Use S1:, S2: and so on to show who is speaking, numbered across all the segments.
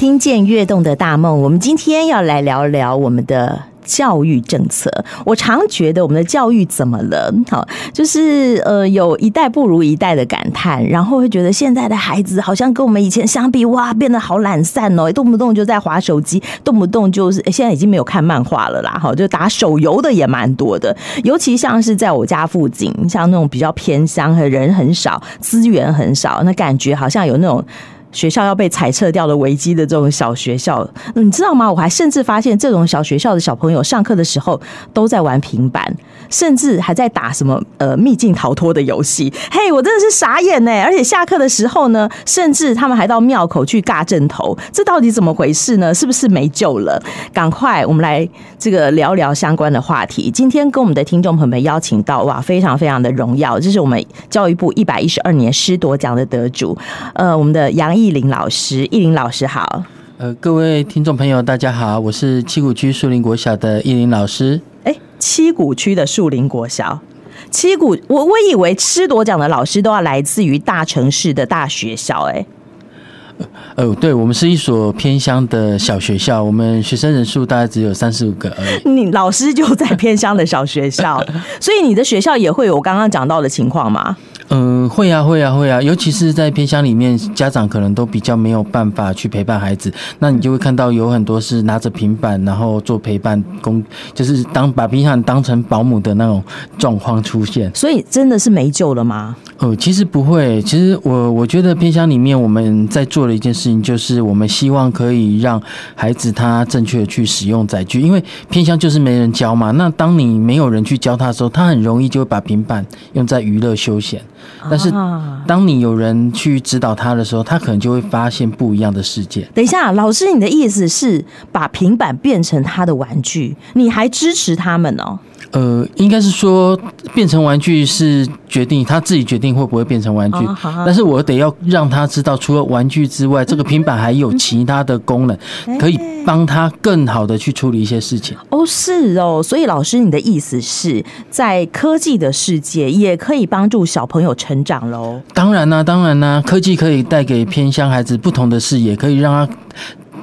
S1: 听见跃动的大梦，我们今天要来聊聊我们的教育政策。我常觉得我们的教育怎么了？好，就是呃，有一代不如一代的感叹，然后会觉得现在的孩子好像跟我们以前相比，哇，变得好懒散哦，动不动就在滑手机，动不动就是现在已经没有看漫画了啦，哈，就打手游的也蛮多的。尤其像是在我家附近，像那种比较偏乡和人很少、资源很少，那感觉好像有那种。学校要被裁撤掉的危机的这种小学校，你知道吗？我还甚至发现，这种小学校的小朋友上课的时候都在玩平板，甚至还在打什么呃秘境逃脱的游戏。嘿，我真的是傻眼呢！而且下课的时候呢，甚至他们还到庙口去尬阵头，这到底怎么回事呢？是不是没救了？赶快，我们来这个聊聊相关的话题。今天跟我们的听众朋友们邀请到哇，非常非常的荣耀，这是我们教育部一百一十二年师铎奖的得主，呃，我们的杨奕霖老师，奕霖老师好。
S2: 呃，各位听众朋友，大家好，我是七股区树林国小的奕霖老师。
S1: 哎，七股区的树林国小，七股，我我以为吃多奖的老师都要来自于大城市的大学校，哎。
S2: 哦，对，我们是一所偏乡的小学校，我们学生人数大概只有三十五个而已。
S1: 你老师就在偏乡的小学校，所以你的学校也会有我刚刚讲到的情况吗？
S2: 嗯，会啊，会啊，会啊，尤其是在偏乡里面，家长可能都比较没有办法去陪伴孩子，那你就会看到有很多是拿着平板，然后做陪伴工，就是当把平板当成保姆的那种状况出现。
S1: 所以真的是没救了吗？
S2: 哦，其实不会，其实我我觉得偏乡里面我们在做的一件事情，就是我们希望可以让孩子他正确的去使用载具，因为偏乡就是没人教嘛。那当你没有人去教他的时候，他很容易就会把平板用在娱乐休闲。但是，当你有人去指导他的时候，他可能就会发现不一样的世界。
S1: 等一下，老师，你的意思是把平板变成他的玩具？你还支持他们哦？
S2: 呃，应该是说变成玩具是决定他自己决定会不会变成玩具，但是我得要让他知道，除了玩具之外，这个平板还有其他的功能，可以帮他更好的去处理一些事情。
S1: 哦，是哦，所以老师，你的意思是在科技的世界也可以帮助小朋友成长喽？
S2: 当然啦，当然啦，科技可以带给偏乡孩子不同的视野，可以让他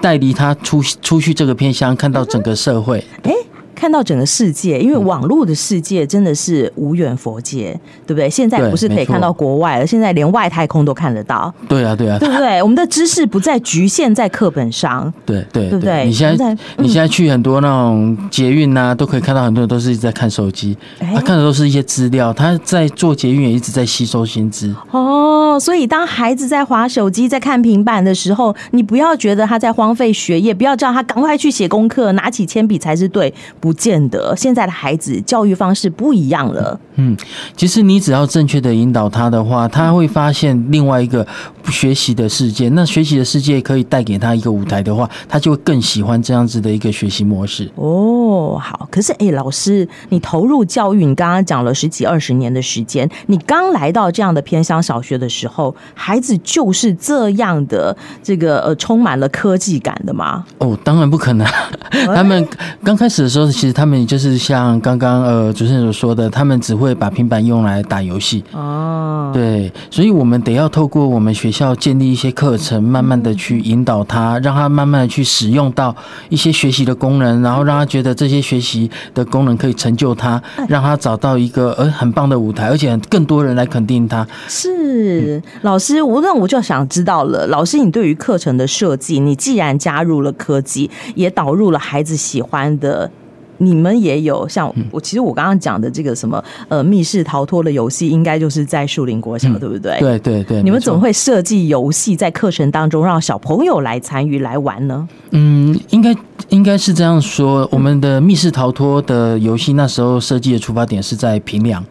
S2: 带离他出出去这个偏乡，看到整个社会。
S1: 哎。看到整个世界，因为网络的世界真的是无远佛界，对不对？现在不是可以看到国外了，现在连外太空都看得到。
S2: 对啊，对啊，
S1: 对不对？我们的知识不再局限在课本上。
S2: 对对，
S1: 对不对？
S2: 你现在你现在去很多那种捷运呐，都可以看到很多人都是一直在看手机，他看的都是一些资料，他在做捷运也一直在吸收新知。
S1: 哦，所以当孩子在划手机、在看平板的时候，你不要觉得他在荒废学业，不要叫他赶快去写功课，拿起铅笔才是对。不见得，现在的孩子教育方式不一样了。
S2: 嗯，其实你只要正确的引导他的话，他会发现另外一个学习的世界。那学习的世界可以带给他一个舞台的话，他就会更喜欢这样子的一个学习模式。
S1: 哦，好。可是，哎，老师，你投入教育，你刚刚讲了十几二十年的时间，你刚来到这样的偏乡小学的时候，孩子就是这样的这个呃，充满了科技感的吗？
S2: 哦，当然不可能。他们刚开始的时候。其实他们就是像刚刚呃主持人所说的，他们只会把平板用来打游戏。哦，对，所以我们得要透过我们学校建立一些课程，慢慢的去引导他，让他慢慢的去使用到一些学习的功能，然后让他觉得这些学习的功能可以成就他，让他找到一个呃很棒的舞台，而且更多人来肯定他。
S1: 是老师，我那我就想知道了，老师，你对于课程的设计，你既然加入了科技，也导入了孩子喜欢的。你们也有像我，其实我刚刚讲的这个什么呃密室逃脱的游戏，应该就是在树林国小，对不对？
S2: 对对对。
S1: 你们怎么会设计游戏在课程当中让小朋友来参与来玩呢？
S2: 嗯，应该应该是这样说，我们的密室逃脱的游戏那时候设计的出发点是在评量。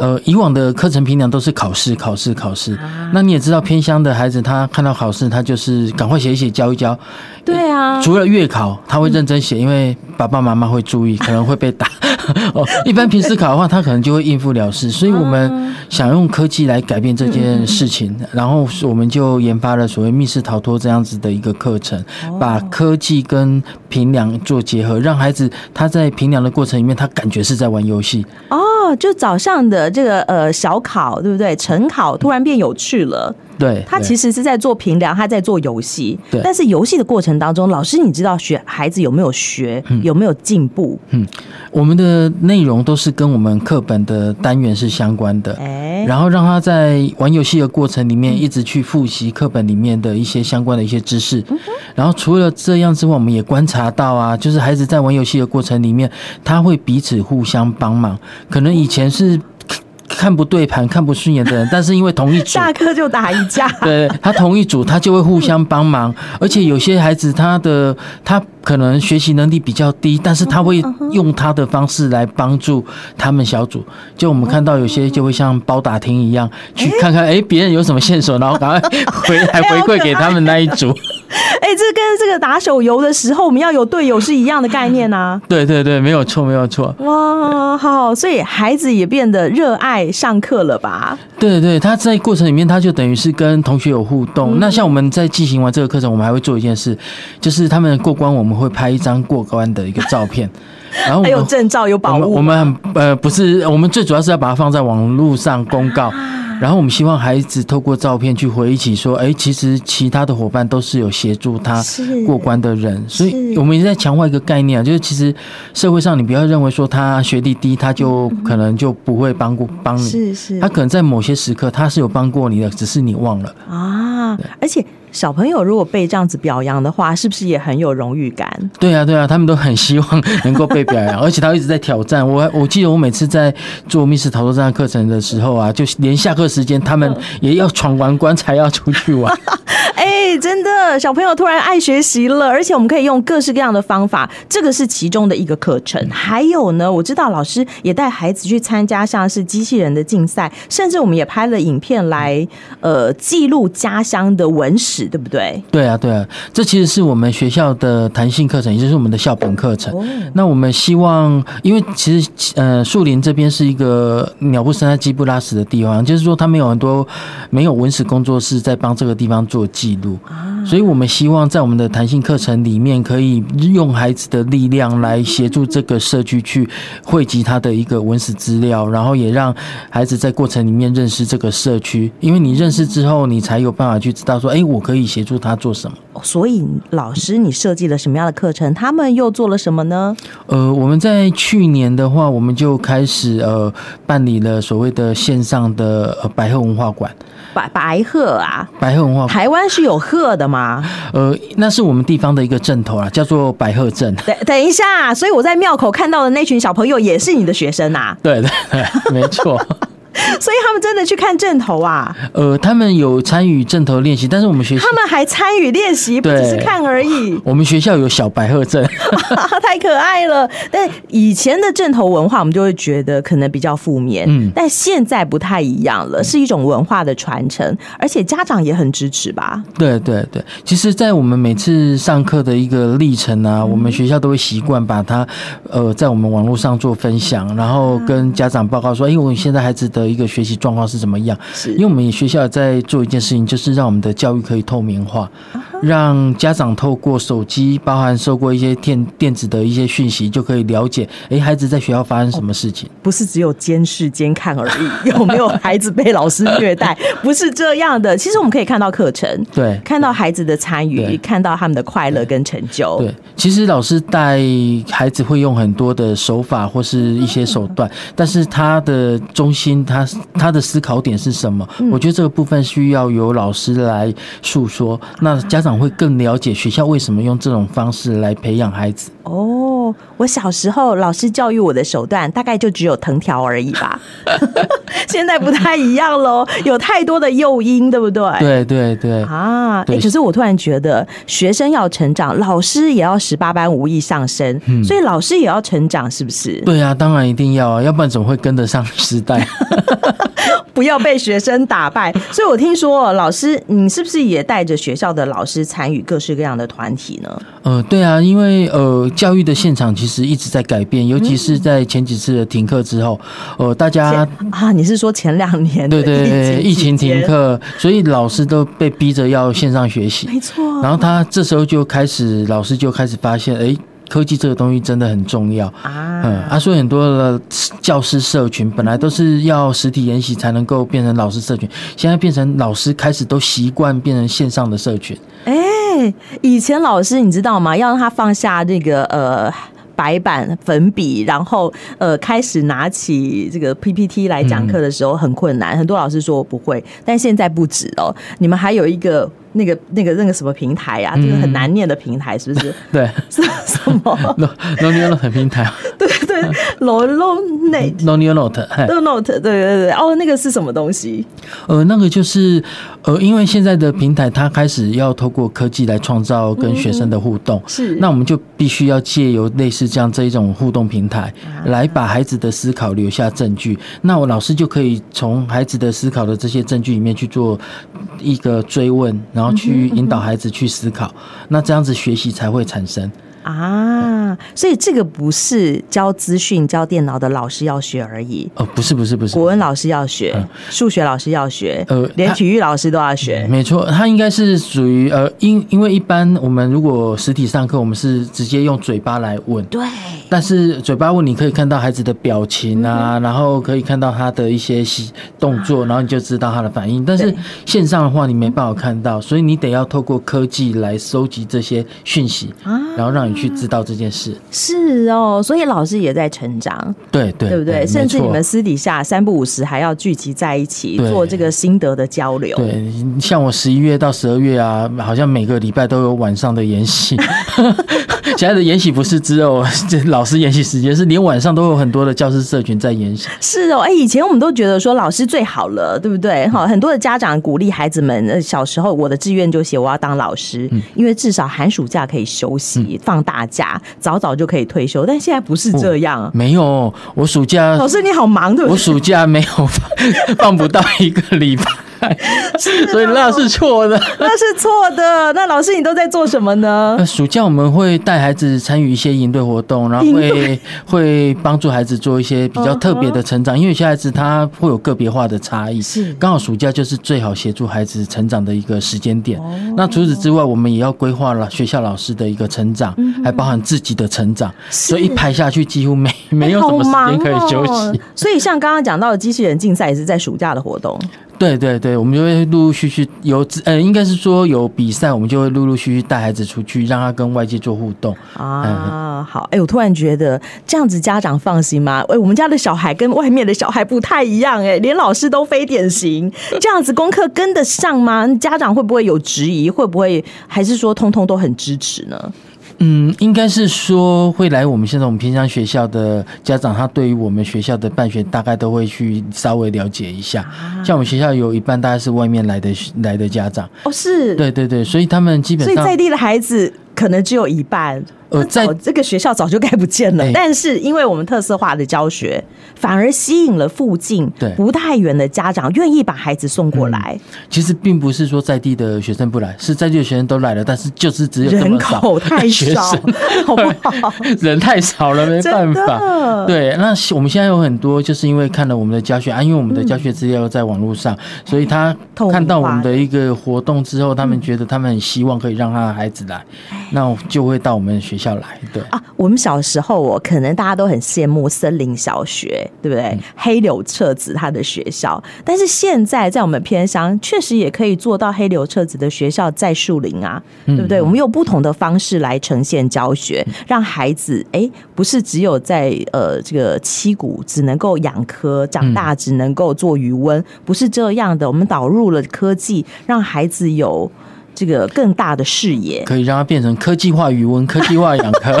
S2: 呃，以往的课程评量都是考试，考试，考试。那你也知道，偏乡的孩子他看到考试，他就是赶快写一写，教一教。
S1: 对啊。除
S2: 了月考，他会认真写，因为爸爸妈妈会注意，可能会被打。哦，一般平时考的话，他可能就会应付了事。所以我们想用科技来改变这件事情，然后我们就研发了所谓密室逃脱这样子的一个课程，把科技跟评量做结合，让孩子他在评量的过程里面，他感觉是在玩游戏。
S1: 哦，就早上的这个呃小考，对不对？晨考突然变有趣了。
S2: 对，
S1: 他其实是在做评量，他在做游戏。
S2: 对，
S1: 但是游戏的过程当中，老师你知道学孩子有没有学，嗯、有没有进步？
S2: 嗯，我们的内容都是跟我们课本的单元是相关的。哎，然后让他在玩游戏的过程里面一直去复习课本里面的一些相关的一些知识。嗯、然后除了这样之外，我们也观察到啊，就是孩子在玩游戏的过程里面，他会彼此互相帮忙。可能以前是。看不对盘、看不顺眼的人，但是因为同一组，
S1: 下课就打一架。
S2: 对，他同一组，他就会互相帮忙。而且有些孩子，他的他可能学习能力比较低，但是他会用他的方式来帮助他们小组。就我们看到有些就会像包打听一样，去看看哎别人有什么线索，然后赶快回 来回馈给他们那一组。
S1: 哎，这跟这个打手游的时候，我们要有队友是一样的概念呐、啊。
S2: 对对对，没有错，没有错。
S1: 哇，好，所以孩子也变得热爱上课了吧？
S2: 对对，他在过程里面，他就等于是跟同学有互动。嗯、那像我们在进行完这个课程，我们还会做一件事，就是他们过关，我们会拍一张过关的一个照片，然后还
S1: 有证照，有保护。
S2: 我们呃不是，我们最主要是要把它放在网络上公告。然后我们希望孩子透过照片去回忆起说，哎，其实其他的伙伴都是有协助他过关的人，所以我们一直在强化一个概念啊，就是其实社会上你不要认为说他学历低，他就可能就不会帮过帮你，
S1: 是是，
S2: 他可能在某些时刻他是有帮过你的，只是你忘了
S1: 啊，而且。小朋友如果被这样子表扬的话，是不是也很有荣誉感？
S2: 对啊，对啊，他们都很希望能够被表扬，而且他一直在挑战我。我记得我每次在做密室逃脱这样课程的时候啊，就连下课时间他们也要闯完关才要出去玩。
S1: 哎，真的，小朋友突然爱学习了，而且我们可以用各式各样的方法，这个是其中的一个课程。还有呢，我知道老师也带孩子去参加像是机器人的竞赛，甚至我们也拍了影片来呃记录家乡的文史。对不对？
S2: 对啊，对啊，这其实是我们学校的弹性课程，也就是我们的校本课程。那我们希望，因为其实呃，树林这边是一个鸟不生在鸡不拉屎的地方，就是说他们有很多没有文史工作室在帮这个地方做记录，所以我们希望在我们的弹性课程里面，可以用孩子的力量来协助这个社区去汇集他的一个文史资料，然后也让孩子在过程里面认识这个社区，因为你认识之后，你才有办法去知道说，哎，我。可以协助他做什么？
S1: 所以老师，你设计了什么样的课程？他们又做了什么呢？
S2: 呃，我们在去年的话，我们就开始呃办理了所谓的线上的呃白鹤文化馆。
S1: 白白鹤啊，
S2: 白鹤文化馆，
S1: 台湾是有鹤的吗？
S2: 呃，那是我们地方的一个镇头啊，叫做白鹤镇。
S1: 等等一下，所以我在庙口看到的那群小朋友也是你的学生啊？
S2: 对对对，没错。
S1: 所以他们真的去看阵头啊？
S2: 呃，他们有参与阵头练习，但是我们学校
S1: 他们还参与练习，不只是看而已。
S2: 我们学校有小白鹤阵，
S1: 太可爱了。但以前的阵头文化，我们就会觉得可能比较负面，嗯，但现在不太一样了，是一种文化的传承，而且家长也很支持吧？
S2: 对对对，其实，在我们每次上课的一个历程啊，我们学校都会习惯把它呃在我们网络上做分享，然后跟家长报告说，哎，我们现在孩子的一个学习状况是怎么样？是，因为我们学校在做一件事情，就是让我们的教育可以透明化，让家长透过手机，包含受过一些电电子的一些讯息，就可以了解，哎，孩子在学校发生什么事情？
S1: 不是只有监视监看而已，有没有孩子被老师虐待？不是这样的。其实我们可以看到课程，
S2: 对，
S1: 看到孩子的参与，看到他们的快乐跟成就。
S2: 对，其实老师带孩子会用很多的手法或是一些手段，但是他的中心，他。他的思考点是什么？我觉得这个部分需要由老师来诉说，那家长会更了解学校为什么用这种方式来培养孩子。
S1: 哦，我小时候老师教育我的手段大概就只有藤条而已吧，现在不太一样喽，有太多的诱因，对不对？
S2: 对对对
S1: 啊！哎，可是我突然觉得，学生要成长，老师也要十八般武艺上身，所以老师也要成长，是不是？
S2: 对啊，当然一定要啊，要不然怎么会跟得上时代？
S1: 不要被学生打败。所以我听说，老师，你是不是也带着学校的老师参与各式各样的团体呢？
S2: 呃，对啊，因为呃，教育的现场其实一直在改变，尤其是在前几次的停课之后，呃，大家
S1: 啊，你是说前两年
S2: 对对对，疫情停课，所以老师都被逼着要线上学习，
S1: 没错。
S2: 然后他这时候就开始，老师就开始发现，哎。科技这个东西真的很重要啊。嗯，啊，所以很多的教师社群本来都是要实体研习才能够变成老师社群，现在变成老师开始都习惯变成线上的社群。
S1: 哎、欸，以前老师你知道吗？要让他放下这个呃。白板、粉笔，然后呃，开始拿起这个 PPT 来讲课的时候很困难，嗯、很多老师说我不会，但现在不止哦，你们还有一个那个那个那个什么平台啊，就是很难念的平台，是不是？
S2: 对，
S1: 是什么？
S2: No No New Note 平台。
S1: 对对，No No
S2: Note，No New Note，No
S1: Note，对对对，哦，那个是什么东西？
S2: 呃，那个就是呃，因为现在的平台它开始要透过科技来创造跟学生的互动，嗯、是，那我们就必须要借由类似这样这一种互动平台，来把孩子的思考留下证据。啊、那我老师就可以从孩子的思考的这些证据里面去做一个追问，然后去引导孩子去思考，那这样子学习才会产生。
S1: 啊，所以这个不是教资讯、教电脑的老师要学而已
S2: 哦，不是，不是，不是，
S1: 国文老师要学，数、嗯、学老师要学，呃，连体育老师都要学。
S2: 没错，他应该是属于呃，因因为一般我们如果实体上课，我们是直接用嘴巴来问，
S1: 对。
S2: 但是嘴巴问，你可以看到孩子的表情啊，嗯、然后可以看到他的一些动作，然后你就知道他的反应。但是线上的话，你没办法看到，所以你得要透过科技来收集这些讯息，然后让你。去知道这件事
S1: 是哦，所以老师也在成长，
S2: 对对，
S1: 对不对？甚至你们私底下三不五时还要聚集在一起做这个心得的交流。
S2: 对，像我十一月到十二月啊，好像每个礼拜都有晚上的研习。现在的研习不是只有 老师研习时间，是连晚上都有很多的教师社群在研习。
S1: 是哦，哎，以前我们都觉得说老师最好了，对不对？哈，很多的家长鼓励孩子们，小时候我的志愿就写我要当老师，因为至少寒暑假可以休息放。大假早早就可以退休，但现在不是这样。哦、
S2: 没有，我暑假
S1: 老师你好忙，对不对？
S2: 我暑假没有放，放不到一个礼拜。所以那是错的，
S1: 那是错的。那老师，你都在做什么呢？
S2: 暑假我们会带孩子参与一些营队活动，然后会 会帮助孩子做一些比较特别的成长。因为有些孩子他会有个别化的差异，是刚好暑假就是最好协助孩子成长的一个时间点。那除此之外，我们也要规划了学校老师的一个成长，还包含自己的成长。所以一排下去，几乎没没有什么时间可以休息。
S1: 所以像刚刚讲到的机器人竞赛，也是在暑假的活动。
S2: 对对对，我们就会陆陆续续有，呃，应该是说有比赛，我们就会陆陆续续带孩子出去，让他跟外界做互动
S1: 啊。嗯、好，哎，我突然觉得这样子家长放心吗？哎，我们家的小孩跟外面的小孩不太一样，哎，连老师都非典型，这样子功课跟得上吗？家长会不会有质疑？会不会还是说通通都很支持呢？
S2: 嗯，应该是说会来我们现在我们平乡学校的家长，他对于我们学校的办学大概都会去稍微了解一下。像我们学校有一半大概是外面来的来的家长
S1: 哦，是，
S2: 对对对，所以他们基本上
S1: 所以在地的孩子可能只有一半。呃，在这个学校早就该不见了，但是因为我们特色化的教学，反而吸引了附近不太远的家长愿意把孩子送过来。
S2: 其实并不是说在地的学生不来，是在地的学生都来了，但是就是只有
S1: 人口太少，好不好？
S2: 人太少了，没办法。对，那我们现在有很多就是因为看了我们的教学啊，因为我们的教学资料在网络上，所以他看到我们的一个活动之后，他们觉得他们很希望可以让他的孩子来，那就会到我们学校。来对啊，
S1: 我们小时候，我可能大家都很羡慕森林小学，对不对？嗯、黑柳彻子他的学校，但是现在在我们偏乡，确实也可以做到黑柳彻子的学校在树林啊，对不对？嗯、我们用不同的方式来呈现教学，让孩子哎，不是只有在呃这个七谷只能够养科，长大只能够做余温，不是这样的。我们导入了科技，让孩子有。这个更大的视野，
S2: 可以让它变成科技化语文、科技化养科，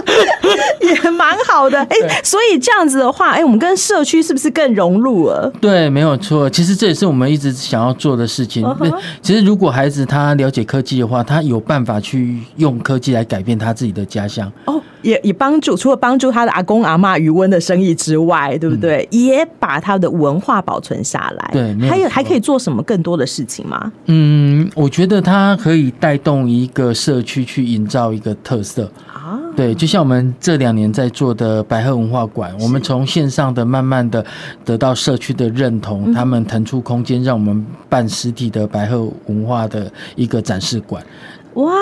S1: 也蛮好的。哎、欸，所以这样子的话，哎、欸，我们跟社区是不是更融入了？
S2: 对，没有错。其实这也是我们一直想要做的事情。Uh huh. 其实如果孩子他了解科技的话，他有办法去用科技来改变他自己的家乡。哦。Oh.
S1: 也也帮助，除了帮助他的阿公阿妈余温的生意之外，对不对？嗯、也把他的文化保存下来。
S2: 对，
S1: 还有还可以做什么更多的事情吗？
S2: 嗯，我觉得他可以带动一个社区去营造一个特色啊。对，就像我们这两年在做的白鹤文化馆，我们从线上的慢慢的得到社区的认同，嗯、他们腾出空间让我们办实体的白鹤文化的一个展示馆。
S1: 哇，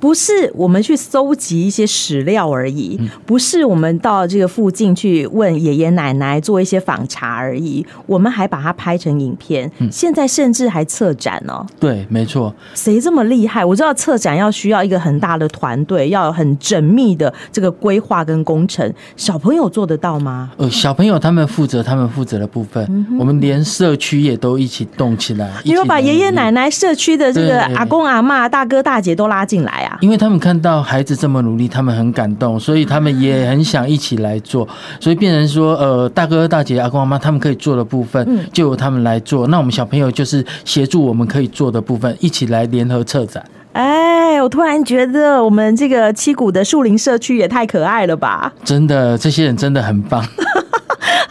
S1: 不是我们去搜集一些史料而已，嗯、不是我们到这个附近去问爷爷奶奶做一些访查而已，我们还把它拍成影片，嗯、现在甚至还策展哦。
S2: 对，没错。
S1: 谁这么厉害？我知道策展要需要一个很大的团队，要有很缜密的这个规划跟工程。小朋友做得到吗？
S2: 呃，小朋友他们负责他们负责的部分，嗯、我们连社区也都一起动起来。
S1: 你有把爷爷奶奶、社区的这个阿公阿嬷、大哥大姐都拉进来啊？
S2: 因为他们看到孩子这么努力，他们很感动，所以他们也很想一起来做，所以变成说，呃，大哥大姐、阿公阿妈他们可以做的部分，就由他们来做。那我们小朋友就是协助我们可以做的部分，一起来联合策展。
S1: 哎，我突然觉得我们这个七股的树林社区也太可爱了吧！
S2: 真的，这些人真的很棒。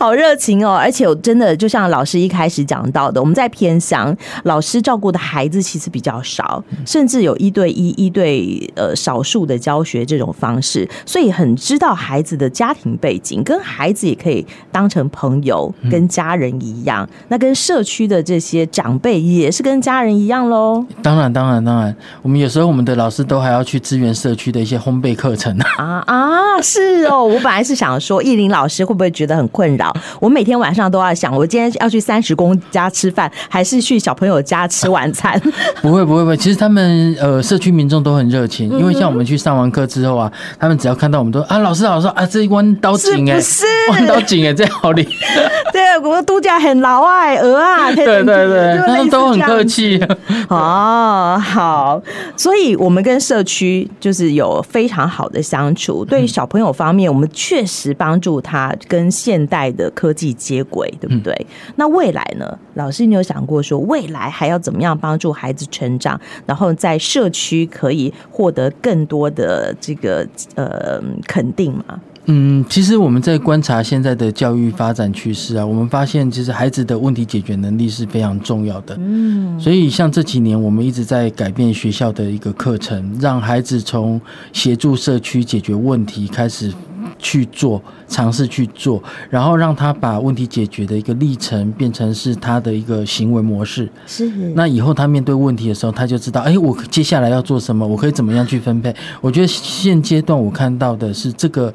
S1: 好热情哦！而且我真的就像老师一开始讲到的，我们在偏乡，老师照顾的孩子其实比较少，甚至有一对一、一对呃少数的教学这种方式，所以很知道孩子的家庭背景，跟孩子也可以当成朋友，跟家人一样。嗯、那跟社区的这些长辈也是跟家人一样喽。
S2: 当然，当然，当然，我们有时候我们的老师都还要去支援社区的一些烘焙课程
S1: 啊啊！是哦，我本来是想说，艺林老师会不会觉得很困扰？我每天晚上都要想，我今天要去三十公家吃饭，还是去小朋友家吃晚餐？
S2: 不会，不会，不会。其实他们呃，社区民众都很热情，因为像我们去上完课之后啊，他们只要看到我们都啊，老师，老师啊，这一弯刀井哎，
S1: 是
S2: 弯刀井哎，这好厉害。
S1: 对，我们度假很老爱鹅啊，
S2: 对对 对，他们都很客气。
S1: 哦，好，所以我们跟社区就是有非常好的相处。对于小朋友方面，我们确实帮助他跟现代的科技接轨，对不对？嗯、那未来呢？老师，你有想过说未来还要怎么样帮助孩子成长，然后在社区可以获得更多的这个呃肯定吗？
S2: 嗯，其实我们在观察现在的教育发展趋势啊，我们发现其实孩子的问题解决能力是非常重要的。嗯，所以像这几年我们一直在改变学校的一个课程，让孩子从协助社区解决问题开始去做，尝试去做，然后让他把问题解决的一个历程变成是他的一个行为模式。是，那以后他面对问题的时候，他就知道，哎，我接下来要做什么，我可以怎么样去分配。我觉得现阶段我看到的是这个。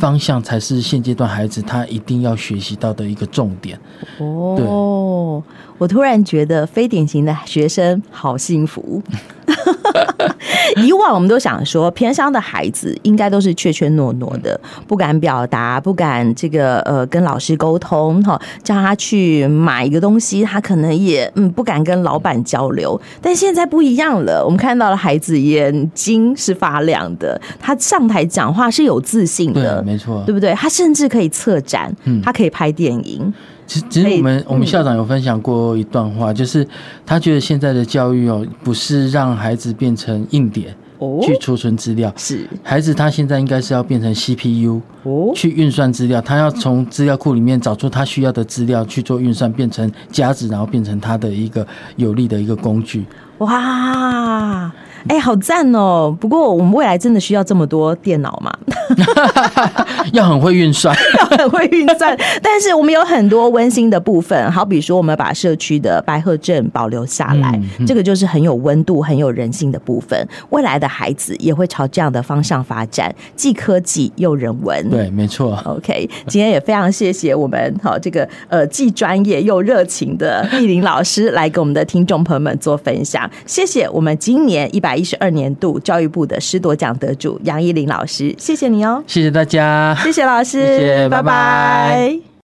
S2: 方向才是现阶段孩子他一定要学习到的一个重点。哦，
S1: 我突然觉得非典型的学生好幸福。以往我们都想说，偏乡的孩子应该都是怯怯懦懦的，不敢表达，不敢这个呃跟老师沟通哈，叫他去买一个东西，他可能也嗯不敢跟老板交流。但现在不一样了，我们看到了孩子眼睛是发亮的，他上台讲话是有自信的，
S2: 对，没错，
S1: 对不对？他甚至可以策展，他可以拍电影。
S2: 其实，其实我们我们校长有分享过一段话，就是他觉得现在的教育哦，不是让孩子变成硬点去储存资料，是孩子他现在应该是要变成 CPU 去运算资料，他要从资料库里面找出他需要的资料去做运算，变成价值，然后变成他的一个有利的一个工具。
S1: 哇！哎、欸，好赞哦！不过我们未来真的需要这么多电脑吗？
S2: 要很会运算，
S1: 要很会运算。但是我们有很多温馨的部分，好比说我们把社区的白鹤镇保留下来，嗯嗯、这个就是很有温度、很有人性的部分。未来的孩子也会朝这样的方向发展，既科技又人文。
S2: 对，没错。
S1: OK，今天也非常谢谢我们好这个呃既专业又热情的亿玲老师来给我们的听众朋友们做分享。谢谢我们今年一百。一十二年度教育部的师铎奖得主杨依林老师，谢谢你哦，
S2: 谢谢大家，
S1: 谢谢老师，
S2: 谢谢，拜拜。拜拜。